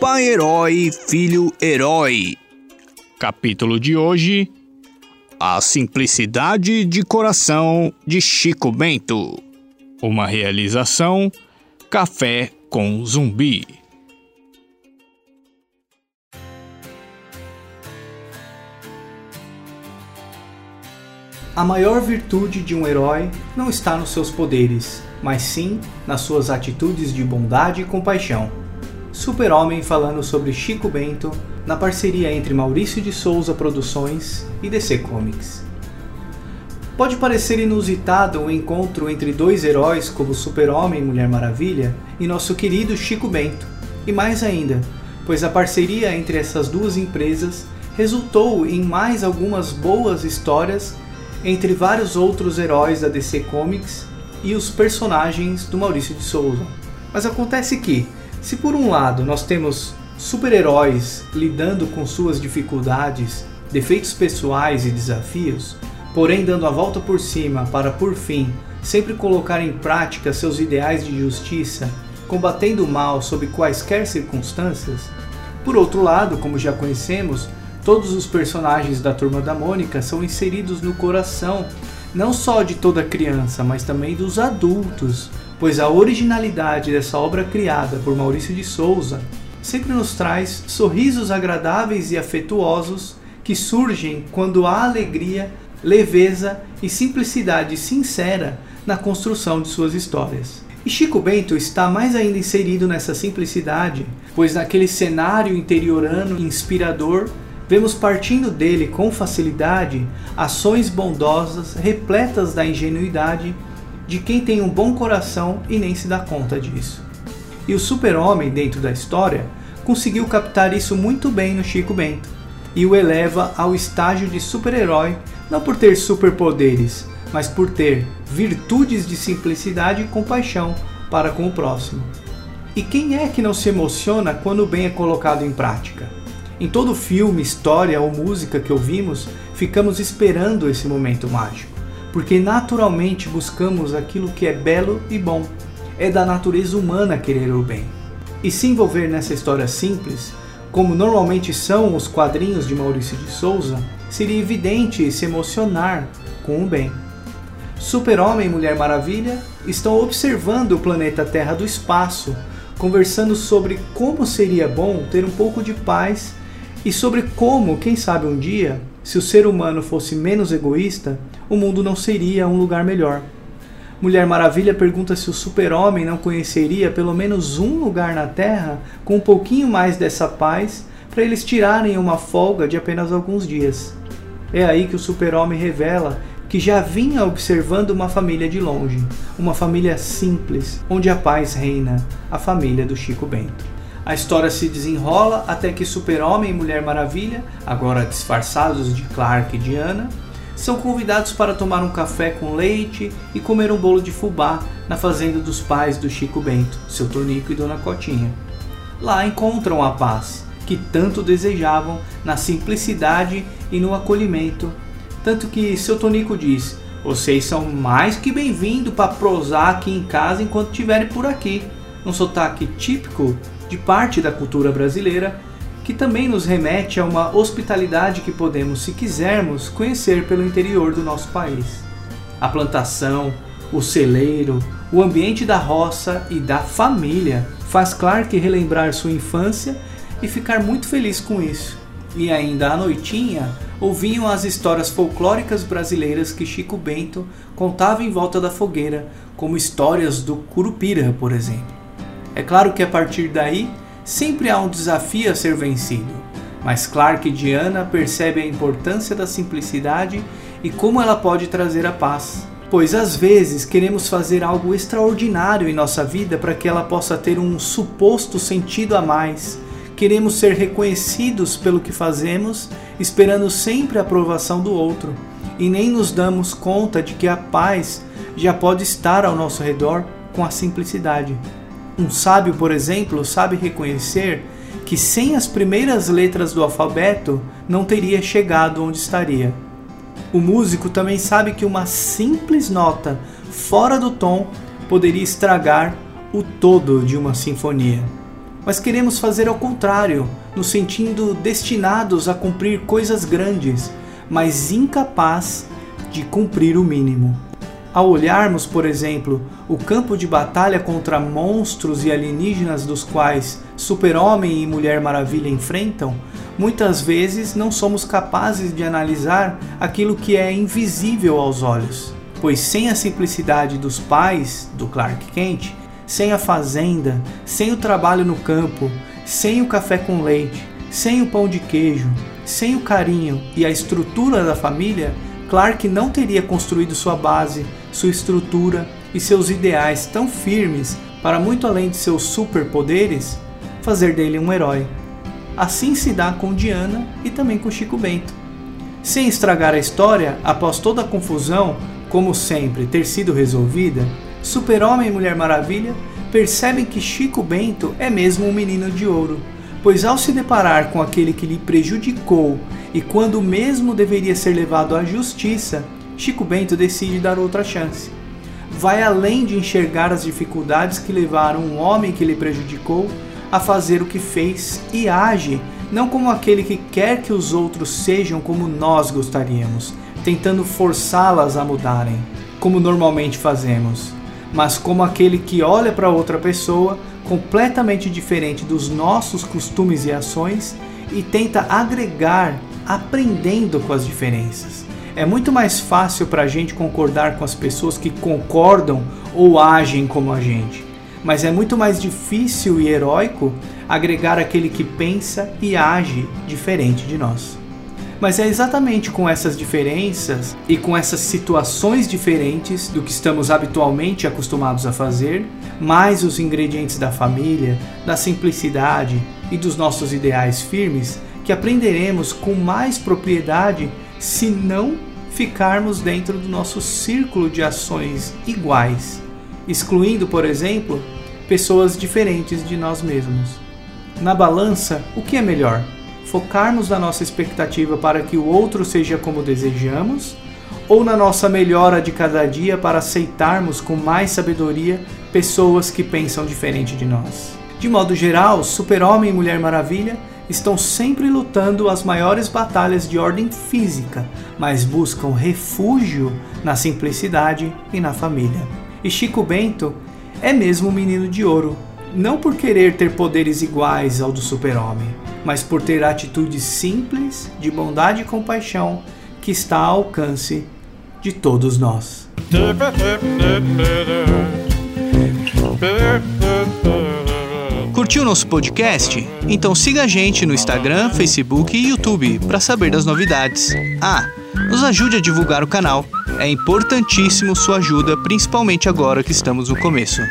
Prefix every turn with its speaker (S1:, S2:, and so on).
S1: Pai Herói, Filho Herói. Capítulo de hoje: A Simplicidade de Coração de Chico Bento. Uma realização: Café com Zumbi.
S2: A maior virtude de um herói não está nos seus poderes, mas sim nas suas atitudes de bondade e compaixão. Super-Homem falando sobre Chico Bento na parceria entre Maurício de Souza Produções e DC Comics. Pode parecer inusitado o encontro entre dois heróis como Super-Homem e Mulher Maravilha e nosso querido Chico Bento, e mais ainda, pois a parceria entre essas duas empresas resultou em mais algumas boas histórias entre vários outros heróis da DC Comics e os personagens do Maurício de Souza. Mas acontece que, se por um lado nós temos super-heróis lidando com suas dificuldades, defeitos pessoais e desafios, porém dando a volta por cima para por fim sempre colocar em prática seus ideais de justiça, combatendo o mal sob quaisquer circunstâncias, por outro lado, como já conhecemos, todos os personagens da Turma da Mônica são inseridos no coração não só de toda criança, mas também dos adultos, pois a originalidade dessa obra criada por Maurício de Souza sempre nos traz sorrisos agradáveis e afetuosos que surgem quando há alegria, leveza e simplicidade sincera na construção de suas histórias. E Chico Bento está mais ainda inserido nessa simplicidade, pois naquele cenário interiorano inspirador, vemos partindo dele com facilidade ações bondosas repletas da ingenuidade de quem tem um bom coração e nem se dá conta disso. E o super-homem dentro da história conseguiu captar isso muito bem no Chico Bento e o eleva ao estágio de super-herói, não por ter superpoderes, mas por ter virtudes de simplicidade e compaixão para com o próximo. E quem é que não se emociona quando o bem é colocado em prática? Em todo filme, história ou música que ouvimos, ficamos esperando esse momento mágico porque naturalmente buscamos aquilo que é belo e bom. É da natureza humana querer o bem. E se envolver nessa história simples, como normalmente são os quadrinhos de Maurício de Souza, seria evidente se emocionar com o bem. Super-Homem e Mulher Maravilha estão observando o planeta Terra do espaço, conversando sobre como seria bom ter um pouco de paz e sobre como, quem sabe um dia, se o ser humano fosse menos egoísta, o mundo não seria um lugar melhor. Mulher Maravilha pergunta se o super-homem não conheceria pelo menos um lugar na Terra com um pouquinho mais dessa paz para eles tirarem uma folga de apenas alguns dias. É aí que o super-homem revela que já vinha observando uma família de longe, uma família simples, onde a paz reina, a família do Chico Bento. A história se desenrola até que Super-Homem e Mulher Maravilha, agora disfarçados de Clark e Diana, são convidados para tomar um café com leite e comer um bolo de fubá na fazenda dos pais do Chico Bento, seu Tonico e Dona Cotinha. Lá encontram a paz que tanto desejavam na simplicidade e no acolhimento, tanto que seu Tonico diz: "Vocês são mais que bem-vindos para prosar aqui em casa enquanto estiverem por aqui." Um sotaque típico de parte da cultura brasileira que também nos remete a uma hospitalidade que podemos, se quisermos, conhecer pelo interior do nosso país. A plantação, o celeiro, o ambiente da roça e da família faz Clark relembrar sua infância e ficar muito feliz com isso. E ainda à noitinha, ouviam as histórias folclóricas brasileiras que Chico Bento contava em volta da fogueira, como histórias do Curupira, por exemplo. É claro que a partir daí Sempre há um desafio a ser vencido, mas Clark e Diana percebem a importância da simplicidade e como ela pode trazer a paz. Pois às vezes queremos fazer algo extraordinário em nossa vida para que ela possa ter um suposto sentido a mais. Queremos ser reconhecidos pelo que fazemos, esperando sempre a aprovação do outro, e nem nos damos conta de que a paz já pode estar ao nosso redor com a simplicidade. Um sábio, por exemplo, sabe reconhecer que sem as primeiras letras do alfabeto não teria chegado onde estaria. O músico também sabe que uma simples nota fora do tom poderia estragar o todo de uma sinfonia. Mas queremos fazer ao contrário, nos sentindo destinados a cumprir coisas grandes, mas incapaz de cumprir o mínimo. Ao olharmos, por exemplo, o campo de batalha contra monstros e alienígenas dos quais Super-Homem e Mulher Maravilha enfrentam, muitas vezes não somos capazes de analisar aquilo que é invisível aos olhos. Pois sem a simplicidade dos pais do Clark Kent, sem a fazenda, sem o trabalho no campo, sem o café com leite, sem o pão de queijo, sem o carinho e a estrutura da família, Clark não teria construído sua base, sua estrutura e seus ideais tão firmes para, muito além de seus superpoderes, fazer dele um herói. Assim se dá com Diana e também com Chico Bento. Sem estragar a história, após toda a confusão, como sempre, ter sido resolvida, Super-Homem e Mulher Maravilha percebem que Chico Bento é mesmo um menino de ouro, pois ao se deparar com aquele que lhe prejudicou e quando mesmo deveria ser levado à justiça, Chico Bento decide dar outra chance. Vai além de enxergar as dificuldades que levaram um homem que lhe prejudicou a fazer o que fez e age não como aquele que quer que os outros sejam como nós gostaríamos, tentando forçá-las a mudarem, como normalmente fazemos, mas como aquele que olha para outra pessoa completamente diferente dos nossos costumes e ações e tenta agregar aprendendo com as diferenças. É muito mais fácil para a gente concordar com as pessoas que concordam ou agem como a gente, mas é muito mais difícil e heróico agregar aquele que pensa e age diferente de nós. Mas é exatamente com essas diferenças e com essas situações diferentes do que estamos habitualmente acostumados a fazer, mais os ingredientes da família, da simplicidade e dos nossos ideais firmes, que aprenderemos com mais propriedade se não ficarmos dentro do nosso círculo de ações iguais, excluindo, por exemplo, pessoas diferentes de nós mesmos. Na balança, o que é melhor? Focarmos na nossa expectativa para que o outro seja como desejamos? Ou na nossa melhora de cada dia para aceitarmos com mais sabedoria pessoas que pensam diferente de nós? De modo geral, Super-Homem e Mulher Maravilha estão sempre lutando as maiores batalhas de ordem física, mas buscam refúgio na simplicidade e na família. E Chico Bento é mesmo um menino de ouro, não por querer ter poderes iguais ao do super-homem, mas por ter atitudes simples, de bondade e compaixão que está ao alcance de todos nós.
S1: Curtiu nosso podcast? Então siga a gente no Instagram, Facebook e YouTube para saber das novidades. Ah, nos ajude a divulgar o canal. É importantíssimo sua ajuda, principalmente agora que estamos no começo.